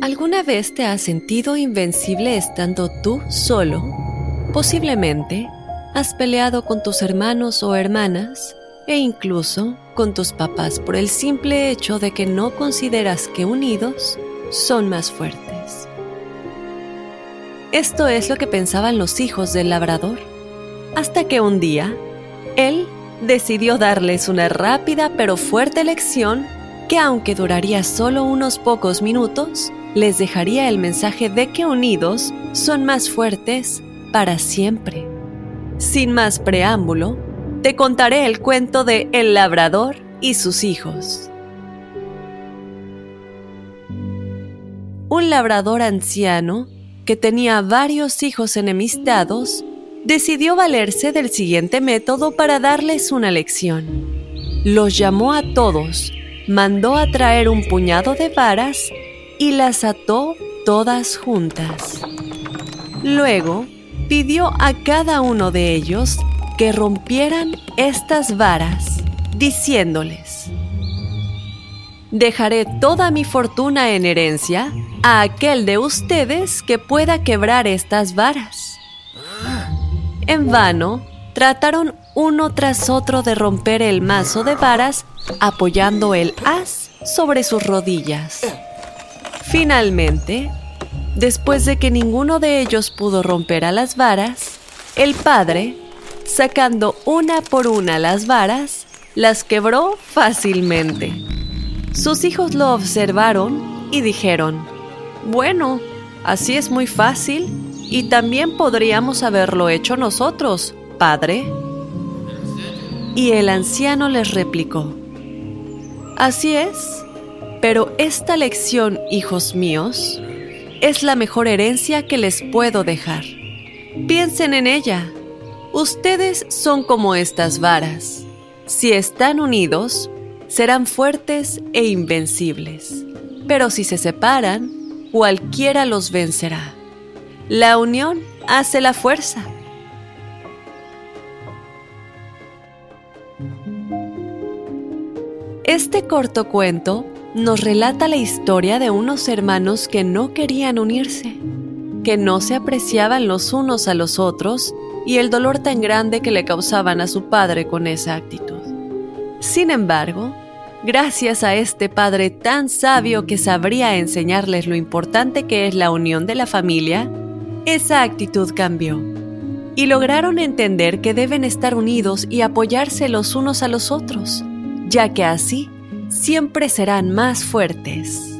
¿Alguna vez te has sentido invencible estando tú solo? Posiblemente has peleado con tus hermanos o hermanas e incluso con tus papás por el simple hecho de que no consideras que unidos son más fuertes. Esto es lo que pensaban los hijos del labrador, hasta que un día, él decidió darles una rápida pero fuerte lección que aunque duraría solo unos pocos minutos, les dejaría el mensaje de que unidos son más fuertes para siempre. Sin más preámbulo, te contaré el cuento de El labrador y sus hijos. Un labrador anciano que tenía varios hijos enemistados decidió valerse del siguiente método para darles una lección. Los llamó a todos, mandó a traer un puñado de varas y las ató todas juntas. Luego, pidió a cada uno de ellos que rompieran estas varas, diciéndoles, Dejaré toda mi fortuna en herencia a aquel de ustedes que pueda quebrar estas varas. En vano, trataron uno tras otro de romper el mazo de varas apoyando el as sobre sus rodillas. Finalmente, después de que ninguno de ellos pudo romper a las varas, el padre sacando una por una las varas, las quebró fácilmente. Sus hijos lo observaron y dijeron, bueno, así es muy fácil y también podríamos haberlo hecho nosotros, padre. Y el anciano les replicó, así es, pero esta lección, hijos míos, es la mejor herencia que les puedo dejar. Piensen en ella Ustedes son como estas varas. Si están unidos, serán fuertes e invencibles. Pero si se separan, cualquiera los vencerá. La unión hace la fuerza. Este corto cuento nos relata la historia de unos hermanos que no querían unirse, que no se apreciaban los unos a los otros y el dolor tan grande que le causaban a su padre con esa actitud. Sin embargo, gracias a este padre tan sabio que sabría enseñarles lo importante que es la unión de la familia, esa actitud cambió y lograron entender que deben estar unidos y apoyarse los unos a los otros, ya que así siempre serán más fuertes.